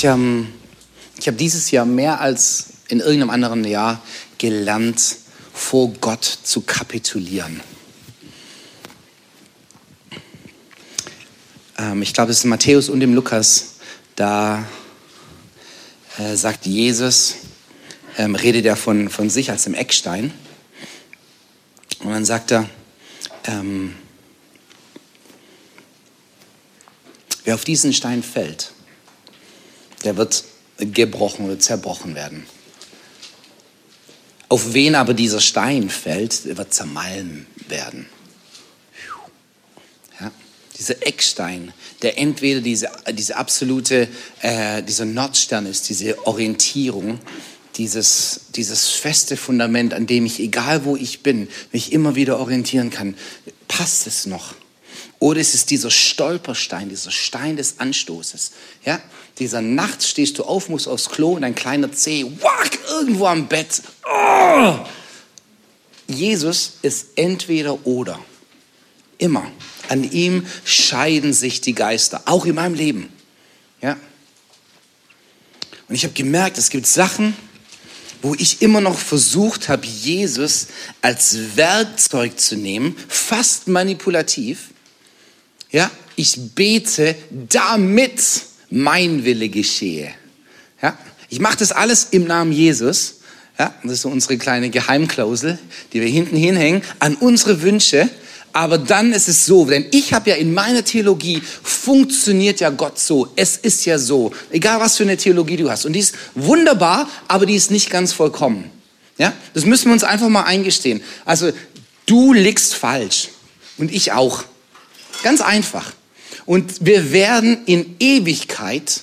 Ich, ähm, ich habe dieses Jahr mehr als in irgendeinem anderen Jahr gelernt, vor Gott zu kapitulieren. Ähm, ich glaube, es ist in Matthäus und im Lukas, da äh, sagt Jesus, ähm, redet er von, von sich als dem Eckstein. Und dann sagt er, ähm, wer auf diesen Stein fällt, der wird gebrochen oder zerbrochen werden. Auf wen aber dieser Stein fällt, der wird zermalmen werden. Ja? Dieser Eckstein, der entweder diese, diese absolute, äh, dieser Nordstern ist, diese Orientierung, dieses, dieses feste Fundament, an dem ich, egal wo ich bin, mich immer wieder orientieren kann. Passt es noch? Oder ist es dieser Stolperstein, dieser Stein des Anstoßes? Ja? Dieser Nacht stehst du auf, musst aufs Klo und ein kleiner Zeh, wack, irgendwo am Bett. Oh! Jesus ist entweder oder. Immer. An ihm scheiden sich die Geister, auch in meinem Leben. Ja? Und ich habe gemerkt, es gibt Sachen, wo ich immer noch versucht habe, Jesus als Werkzeug zu nehmen, fast manipulativ. Ja, ich bete, damit mein Wille geschehe. Ja, ich mache das alles im Namen Jesus. Ja, das ist so unsere kleine Geheimklausel, die wir hinten hinhängen, an unsere Wünsche. Aber dann ist es so, denn ich habe ja in meiner Theologie funktioniert ja Gott so. Es ist ja so, egal was für eine Theologie du hast. Und die ist wunderbar, aber die ist nicht ganz vollkommen. Ja, das müssen wir uns einfach mal eingestehen. Also du liegst falsch und ich auch. Ganz einfach. Und wir werden in Ewigkeit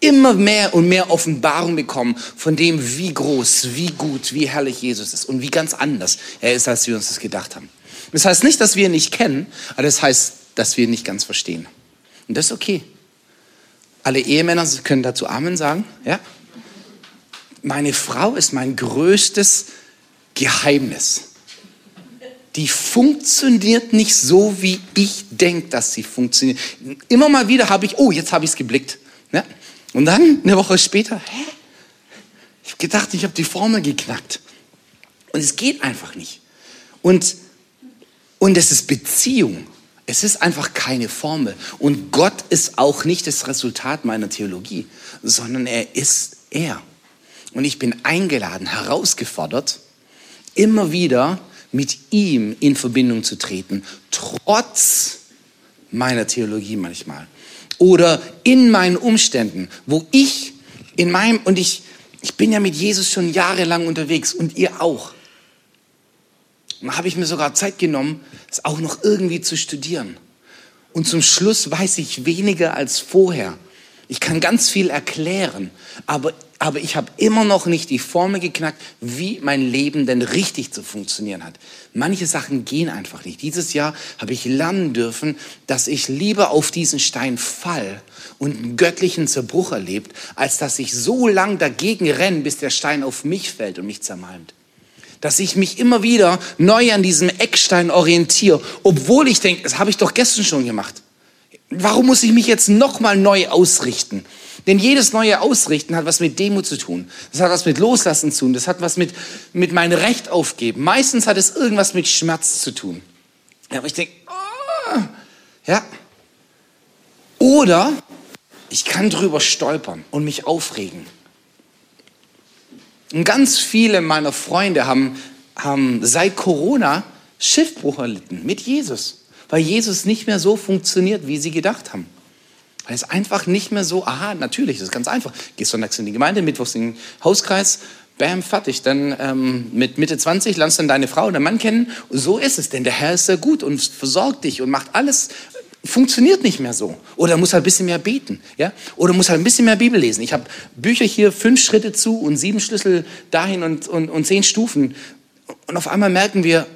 immer mehr und mehr Offenbarung bekommen von dem, wie groß, wie gut, wie herrlich Jesus ist und wie ganz anders er ist, als wir uns das gedacht haben. Das heißt nicht, dass wir ihn nicht kennen, aber das heißt, dass wir ihn nicht ganz verstehen. Und das ist okay. Alle Ehemänner können dazu Amen sagen. Ja? Meine Frau ist mein größtes Geheimnis. Die funktioniert nicht so, wie ich denke, dass sie funktioniert. Immer mal wieder habe ich, oh, jetzt habe ich es geblickt. Ja? Und dann, eine Woche später, hä? Ich habe gedacht, ich habe die Formel geknackt. Und es geht einfach nicht. Und und es ist Beziehung. Es ist einfach keine Formel. Und Gott ist auch nicht das Resultat meiner Theologie, sondern er ist er. Und ich bin eingeladen, herausgefordert, immer wieder mit ihm in Verbindung zu treten, trotz meiner Theologie manchmal. Oder in meinen Umständen, wo ich in meinem, und ich, ich bin ja mit Jesus schon jahrelang unterwegs und ihr auch. Und habe ich mir sogar Zeit genommen, es auch noch irgendwie zu studieren. Und zum Schluss weiß ich weniger als vorher. Ich kann ganz viel erklären, aber, aber ich habe immer noch nicht die Formel geknackt, wie mein Leben denn richtig zu funktionieren hat. Manche Sachen gehen einfach nicht. Dieses Jahr habe ich lernen dürfen, dass ich lieber auf diesen Stein fall und einen göttlichen Zerbruch erlebt, als dass ich so lang dagegen renne, bis der Stein auf mich fällt und mich zermalmt dass ich mich immer wieder neu an diesem Eckstein orientiere, obwohl ich denke, das habe ich doch gestern schon gemacht. Warum muss ich mich jetzt nochmal neu ausrichten? Denn jedes neue Ausrichten hat was mit Demut zu tun. Das hat was mit Loslassen zu tun. Das hat was mit, mit mein Recht aufgeben. Meistens hat es irgendwas mit Schmerz zu tun. Ja, aber ich denke, oh, ja. Oder ich kann drüber stolpern und mich aufregen. Und ganz viele meiner Freunde haben, haben seit Corona Schiffbruch erlitten mit Jesus, weil Jesus nicht mehr so funktioniert, wie sie gedacht haben. Weil es einfach nicht mehr so, aha, natürlich, das ist ganz einfach. Gehst sonntags in die Gemeinde, mittwochs in den Hauskreis, bam, fertig. Dann ähm, mit Mitte 20 lernst du dann deine Frau oder Mann kennen. So ist es, denn der Herr ist sehr gut und versorgt dich und macht alles funktioniert nicht mehr so. Oder muss halt ein bisschen mehr beten. Ja? Oder muss halt ein bisschen mehr Bibel lesen. Ich habe Bücher hier, fünf Schritte zu und sieben Schlüssel dahin und, und, und zehn Stufen. Und auf einmal merken wir,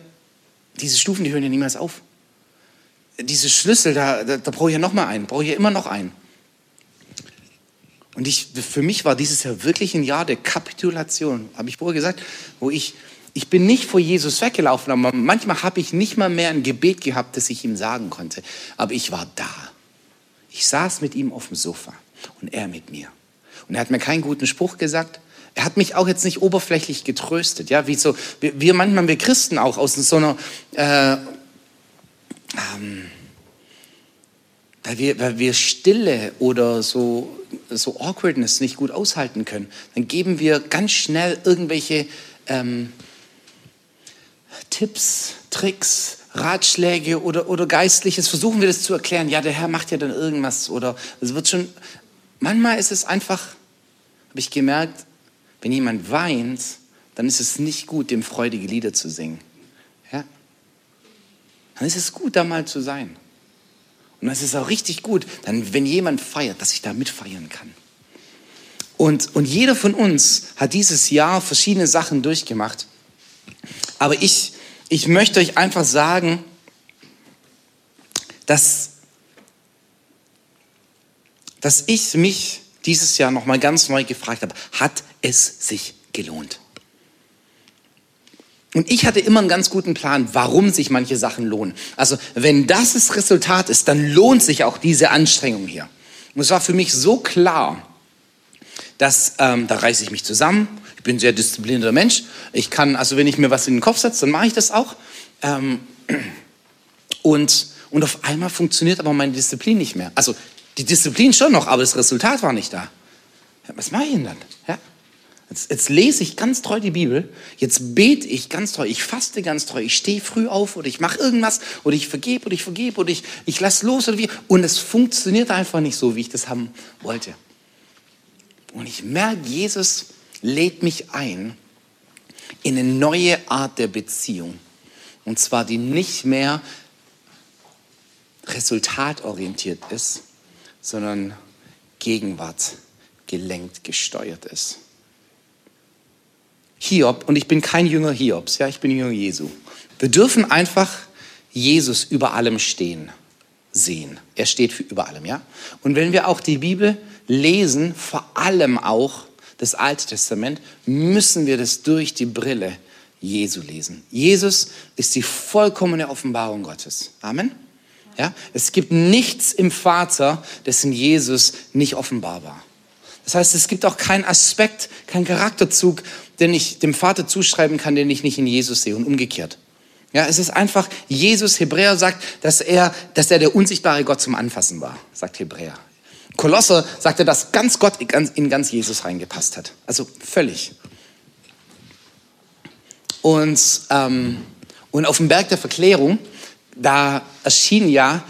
diese Stufen, die hören ja niemals auf. Diese Schlüssel, da, da, da brauche ich ja noch mal einen, brauche ich ja immer noch einen. Und ich, für mich war dieses Jahr wirklich ein Jahr der Kapitulation, habe ich vorher gesagt, wo ich ich bin nicht vor Jesus weggelaufen, aber manchmal habe ich nicht mal mehr ein Gebet gehabt, das ich ihm sagen konnte. Aber ich war da. Ich saß mit ihm auf dem Sofa und er mit mir. Und er hat mir keinen guten Spruch gesagt. Er hat mich auch jetzt nicht oberflächlich getröstet, ja, wie so, wir, wir manchmal, wir Christen auch aus so einer, äh, ähm, weil wir, weil wir Stille oder so, so Awkwardness nicht gut aushalten können, dann geben wir ganz schnell irgendwelche ähm, Tipps, Tricks, Ratschläge oder, oder Geistliches, versuchen wir das zu erklären. Ja, der Herr macht ja dann irgendwas oder es wird schon, manchmal ist es einfach, habe ich gemerkt, wenn jemand weint, dann ist es nicht gut, dem freudige Lieder zu singen. Dann ist es gut, da mal zu sein. Und das ist auch richtig gut, dann, wenn jemand feiert, dass ich da mitfeiern kann. Und, und jeder von uns hat dieses Jahr verschiedene Sachen durchgemacht. Aber ich, ich möchte euch einfach sagen, dass, dass ich mich dieses Jahr nochmal ganz neu gefragt habe, hat es sich gelohnt? Und ich hatte immer einen ganz guten Plan, warum sich manche Sachen lohnen. Also wenn das das Resultat ist, dann lohnt sich auch diese Anstrengung hier. Und es war für mich so klar, dass ähm, da reiße ich mich zusammen. Ich bin ein sehr disziplinierter Mensch. Ich kann, also wenn ich mir was in den Kopf setze, dann mache ich das auch. Ähm, und, und auf einmal funktioniert aber meine Disziplin nicht mehr. Also die Disziplin schon noch, aber das Resultat war nicht da. Was mache ich denn dann? Ja? Jetzt, jetzt, lese ich ganz treu die Bibel, jetzt bete ich ganz treu, ich faste ganz treu, ich stehe früh auf oder ich mache irgendwas oder ich vergebe oder ich vergebe oder ich, ich lasse los oder wie. Und es funktioniert einfach nicht so, wie ich das haben wollte. Und ich merke, Jesus lädt mich ein in eine neue Art der Beziehung. Und zwar die nicht mehr resultatorientiert ist, sondern Gegenwart gelenkt, gesteuert ist. Hiob, und ich bin kein Jünger Hiobs, ja, ich bin Jünger Jesu. Wir dürfen einfach Jesus über allem stehen, sehen. Er steht für über allem, ja. Und wenn wir auch die Bibel lesen, vor allem auch das Alte Testament, müssen wir das durch die Brille Jesu lesen. Jesus ist die vollkommene Offenbarung Gottes. Amen. Ja? Es gibt nichts im Vater, das in Jesus nicht offenbar war. Das heißt, es gibt auch keinen Aspekt, keinen Charakterzug, den ich dem Vater zuschreiben kann, den ich nicht in Jesus sehe und umgekehrt. Ja, es ist einfach, Jesus, Hebräer sagt, dass er, dass er der unsichtbare Gott zum Anfassen war, sagt Hebräer. Kolosser sagte, dass ganz Gott in ganz Jesus reingepasst hat. Also völlig. Und, ähm, und auf dem Berg der Verklärung, da erschienen ja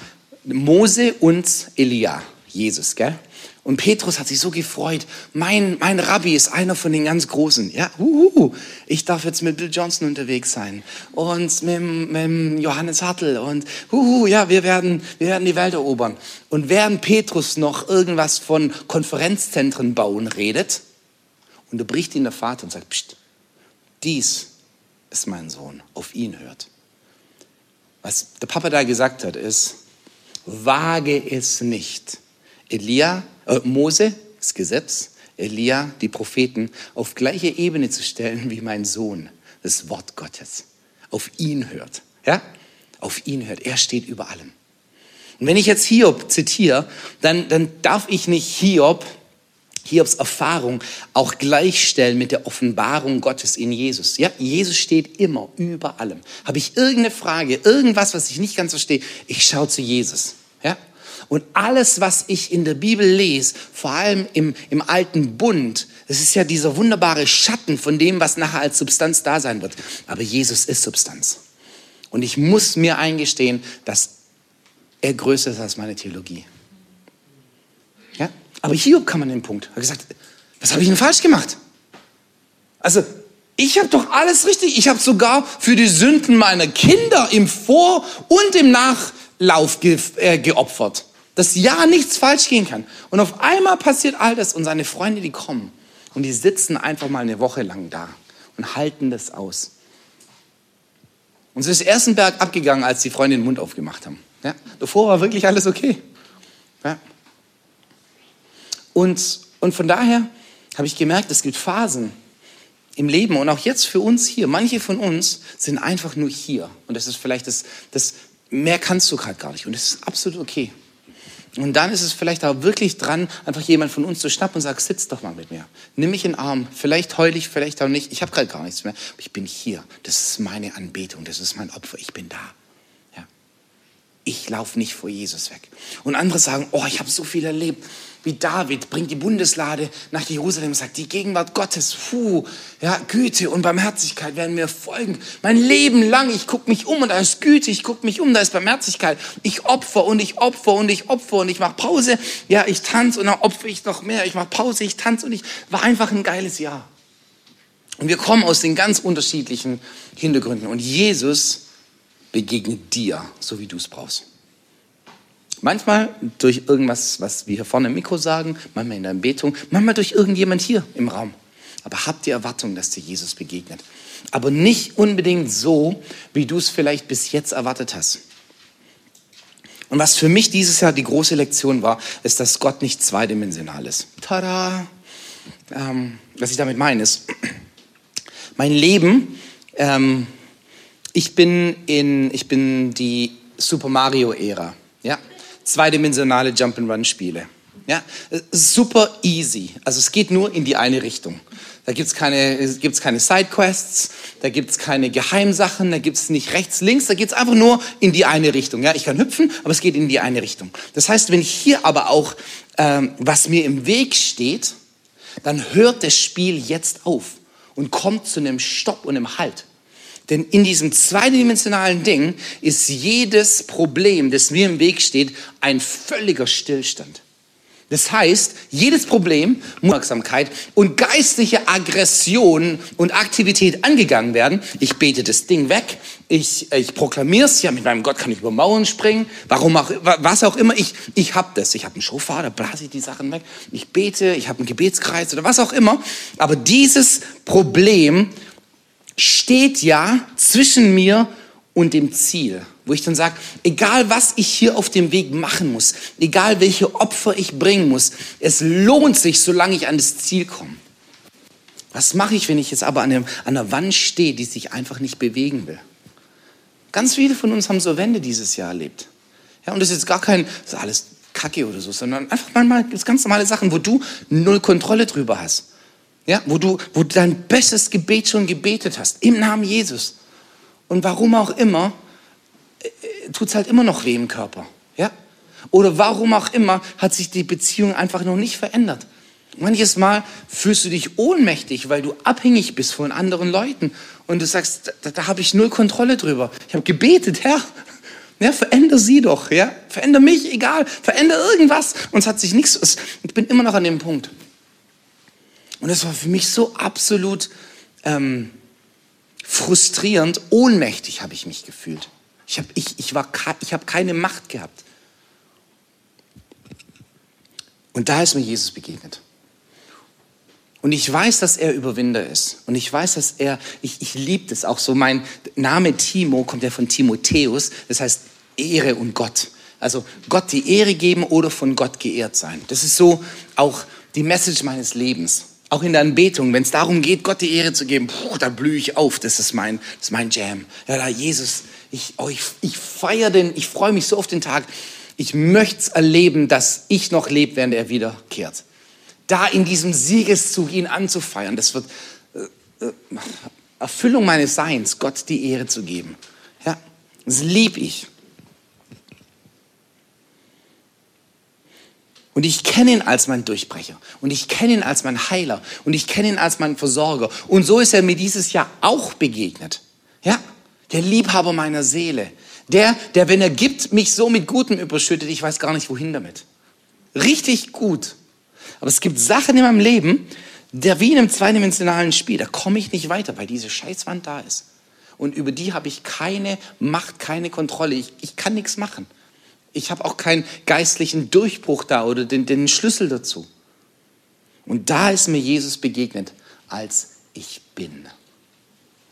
Mose und Elia, Jesus, gell? Und Petrus hat sich so gefreut. Mein, mein Rabbi ist einer von den ganz Großen. Ja, uhuhu. ich darf jetzt mit Bill Johnson unterwegs sein und mit, mit Johannes Hartl und uhuhu, ja, wir werden, wir werden die Welt erobern. Und während Petrus noch irgendwas von Konferenzzentren bauen redet, unterbricht ihn der Vater und sagt, Psst, dies ist mein Sohn, auf ihn hört. Was der Papa da gesagt hat, ist, wage es nicht, Elia, äh, Mose, das Gesetz, Elia, die Propheten, auf gleiche Ebene zu stellen wie mein Sohn, das Wort Gottes. Auf ihn hört. Ja? Auf ihn hört. Er steht über allem. Und wenn ich jetzt Hiob zitiere, dann, dann darf ich nicht Hiob, Hiobs Erfahrung auch gleichstellen mit der Offenbarung Gottes in Jesus. Ja, Jesus steht immer über allem. Habe ich irgendeine Frage, irgendwas, was ich nicht ganz verstehe, ich schaue zu Jesus. Ja? Und alles, was ich in der Bibel lese, vor allem im, im alten Bund, das ist ja dieser wunderbare Schatten von dem, was nachher als Substanz da sein wird. Aber Jesus ist Substanz. Und ich muss mir eingestehen, dass er größer ist als meine Theologie. Ja? Aber Hiob kam an den Punkt. Er hat gesagt, was habe ich denn falsch gemacht? Also, ich habe doch alles richtig. Ich habe sogar für die Sünden meiner Kinder im Vor- und im Nachlauf ge äh, geopfert dass ja nichts falsch gehen kann. Und auf einmal passiert all das und seine Freunde, die kommen und die sitzen einfach mal eine Woche lang da und halten das aus. Und so ist Erstenberg abgegangen, als die Freunde den Mund aufgemacht haben. Ja? Davor war wirklich alles okay. Ja? Und, und von daher habe ich gemerkt, es gibt Phasen im Leben und auch jetzt für uns hier. Manche von uns sind einfach nur hier. Und das ist vielleicht das, das mehr kannst du gerade gar nicht. Und das ist absolut okay. Und dann ist es vielleicht auch wirklich dran, einfach jemand von uns zu schnappen und sagt, sitz doch mal mit mir. Nimm mich in den Arm. Vielleicht heul ich, vielleicht auch nicht. Ich habe gerade gar nichts mehr. Aber ich bin hier. Das ist meine Anbetung. Das ist mein Opfer. Ich bin da. Ja. Ich laufe nicht vor Jesus weg. Und andere sagen, oh, ich habe so viel erlebt wie David bringt die Bundeslade nach Jerusalem und sagt, die Gegenwart Gottes, puh, ja, Güte und Barmherzigkeit werden mir folgen. Mein Leben lang, ich gucke mich um und da ist Güte, ich gucke mich um, da ist Barmherzigkeit. Ich opfer und ich opfer und ich opfer und ich mache Pause. Ja, ich tanze und dann opfer ich noch mehr. Ich mache Pause, ich tanze und ich war einfach ein geiles Jahr. Und wir kommen aus den ganz unterschiedlichen Hintergründen und Jesus begegnet dir, so wie du es brauchst. Manchmal durch irgendwas, was wir hier vorne im Mikro sagen, manchmal in der Betung, manchmal durch irgendjemand hier im Raum. Aber habt die Erwartung, dass dir Jesus begegnet. Aber nicht unbedingt so, wie du es vielleicht bis jetzt erwartet hast. Und was für mich dieses Jahr die große Lektion war, ist, dass Gott nicht zweidimensional ist. Tada! Ähm, was ich damit meine ist, mein Leben, ähm, ich bin in, ich bin die Super Mario Ära. Ja, zweidimensionale Jump-and-Run-Spiele. Ja, super easy. Also es geht nur in die eine Richtung. Da gibt es keine, gibt's keine Sidequests, da gibt es keine Geheimsachen, da gibt es nicht rechts, links, da geht es einfach nur in die eine Richtung. Ja, ich kann hüpfen, aber es geht in die eine Richtung. Das heißt, wenn ich hier aber auch, ähm, was mir im Weg steht, dann hört das Spiel jetzt auf und kommt zu einem Stopp und einem Halt. Denn in diesem zweidimensionalen Ding ist jedes Problem, das mir im Weg steht, ein völliger Stillstand. Das heißt, jedes Problem, Aufmerksamkeit und geistliche Aggression und Aktivität angegangen werden. Ich bete das Ding weg, ich, ich proklamiere es, ja, mit meinem Gott kann ich über Mauern springen, warum auch, was auch immer, ich, ich habe das. Ich habe einen Schofar, da blase ich die Sachen weg, ich bete, ich habe einen Gebetskreis oder was auch immer. Aber dieses Problem steht ja zwischen mir und dem Ziel, wo ich dann sage, egal was ich hier auf dem Weg machen muss, egal welche Opfer ich bringen muss, es lohnt sich, solange ich an das Ziel komme. Was mache ich, wenn ich jetzt aber an, dem, an der Wand stehe, die sich einfach nicht bewegen will? Ganz viele von uns haben so Wände dieses Jahr erlebt. Ja, und das ist jetzt gar kein, das ist alles Kacke oder so, sondern einfach manchmal ganz normale Sachen, wo du null Kontrolle drüber hast. Ja, wo du, wo du dein bestes Gebet schon gebetet hast, im Namen Jesus. Und warum auch immer, äh, tut es halt immer noch weh im Körper. Ja? Oder warum auch immer hat sich die Beziehung einfach noch nicht verändert. Manches Mal fühlst du dich ohnmächtig, weil du abhängig bist von anderen Leuten und du sagst, da, da habe ich null Kontrolle drüber. Ich habe gebetet, Herr, ja, veränder sie doch, ja, veränder mich, egal, veränder irgendwas. Und es hat sich nichts, ich bin immer noch an dem Punkt. Und das war für mich so absolut ähm, frustrierend, ohnmächtig habe ich mich gefühlt. Ich habe ich, ich ich hab keine Macht gehabt. Und da ist mir Jesus begegnet. Und ich weiß, dass er Überwinder ist. Und ich weiß, dass er, ich, ich liebe das auch so. Mein Name Timo kommt ja von Timotheus. Das heißt Ehre und Gott. Also Gott die Ehre geben oder von Gott geehrt sein. Das ist so auch die Message meines Lebens. Auch in der Anbetung, wenn es darum geht, Gott die Ehre zu geben, puh, da blühe ich auf. Das ist mein, das ist mein Jam. Ja, da Jesus, ich, oh, ich, ich feiere den, ich freue mich so auf den Tag. Ich möchte erleben, dass ich noch lebe, während er wiederkehrt. Da in diesem Siegeszug ihn anzufeiern, das wird äh, äh, Erfüllung meines Seins, Gott die Ehre zu geben. Ja, das liebe ich. Und ich kenne ihn als mein Durchbrecher. Und ich kenne ihn als mein Heiler. Und ich kenne ihn als mein Versorger. Und so ist er mir dieses Jahr auch begegnet. Ja? Der Liebhaber meiner Seele. Der, der, wenn er gibt, mich so mit Gutem überschüttet, ich weiß gar nicht, wohin damit. Richtig gut. Aber es gibt Sachen in meinem Leben, der wie in einem zweidimensionalen Spiel, da komme ich nicht weiter, weil diese Scheißwand da ist. Und über die habe ich keine Macht, keine Kontrolle. Ich, ich kann nichts machen. Ich habe auch keinen geistlichen Durchbruch da oder den, den Schlüssel dazu. Und da ist mir Jesus begegnet, als ich bin.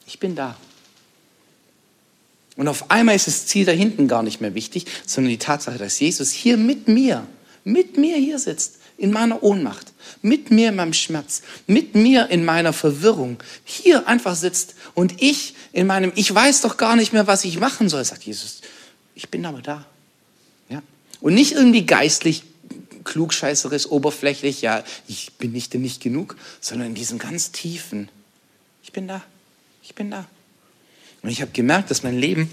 Ich bin da. Und auf einmal ist das Ziel da hinten gar nicht mehr wichtig, sondern die Tatsache, dass Jesus hier mit mir, mit mir hier sitzt, in meiner Ohnmacht, mit mir in meinem Schmerz, mit mir in meiner Verwirrung, hier einfach sitzt und ich in meinem, ich weiß doch gar nicht mehr, was ich machen soll, sagt Jesus. Ich bin aber da. Und nicht irgendwie geistlich, klugscheißerisch, oberflächlich, ja, ich bin nicht denn nicht genug, sondern in diesem ganz tiefen, ich bin da, ich bin da. Und ich habe gemerkt, dass mein Leben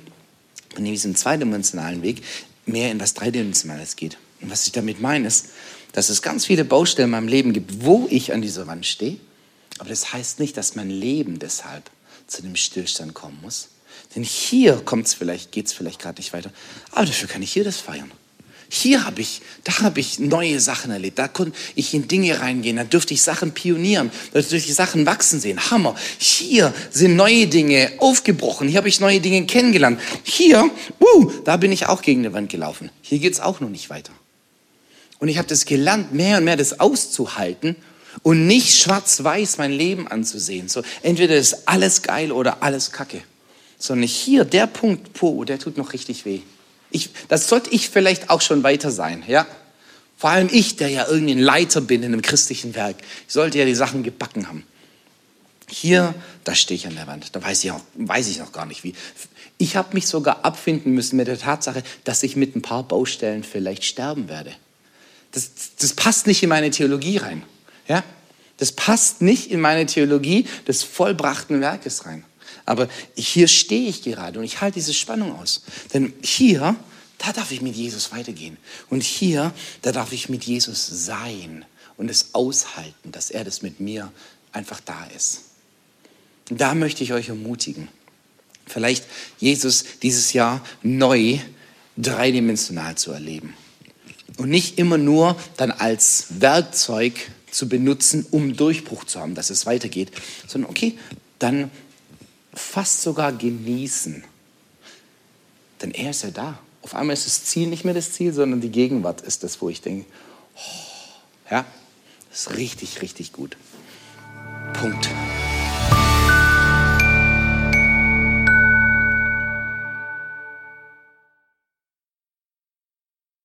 von diesem zweidimensionalen Weg mehr in was Dreidimensionales geht. Und was ich damit meine, ist, dass es ganz viele Baustellen in meinem Leben gibt, wo ich an dieser Wand stehe. Aber das heißt nicht, dass mein Leben deshalb zu einem Stillstand kommen muss. Denn hier kommt's vielleicht, geht's vielleicht gerade nicht weiter. Aber dafür kann ich hier das feiern. Hier habe ich, da habe ich neue Sachen erlebt. Da konnte ich in Dinge reingehen. Da dürfte ich Sachen pionieren. Da dürfte ich Sachen wachsen sehen. Hammer. Hier sind neue Dinge aufgebrochen. Hier habe ich neue Dinge kennengelernt. Hier, uh, da bin ich auch gegen die Wand gelaufen. Hier geht's auch noch nicht weiter. Und ich habe das gelernt, mehr und mehr das auszuhalten und nicht schwarz-weiß mein Leben anzusehen. So, entweder ist alles geil oder alles kacke. Sondern hier, der Punkt, po, der tut noch richtig weh. Ich, das sollte ich vielleicht auch schon weiter sein, ja? Vor allem ich, der ja irgendwie ein Leiter bin in einem christlichen Werk. Ich sollte ja die Sachen gebacken haben. Hier, da stehe ich an der Wand. Da weiß ich, auch, weiß ich noch gar nicht wie. Ich habe mich sogar abfinden müssen mit der Tatsache, dass ich mit ein paar Baustellen vielleicht sterben werde. Das, das passt nicht in meine Theologie rein. Ja? Das passt nicht in meine Theologie des vollbrachten Werkes rein. Aber hier stehe ich gerade und ich halte diese Spannung aus. Denn hier, da darf ich mit Jesus weitergehen. Und hier, da darf ich mit Jesus sein und es aushalten, dass er das mit mir einfach da ist. Da möchte ich euch ermutigen. Vielleicht Jesus dieses Jahr neu dreidimensional zu erleben. Und nicht immer nur dann als Werkzeug zu benutzen, um Durchbruch zu haben, dass es weitergeht, sondern okay, dann fast sogar genießen. Denn er ist ja da. Auf einmal ist das Ziel nicht mehr das Ziel, sondern die Gegenwart ist das, wo ich denke, oh, ja, das ist richtig, richtig gut. Punkt.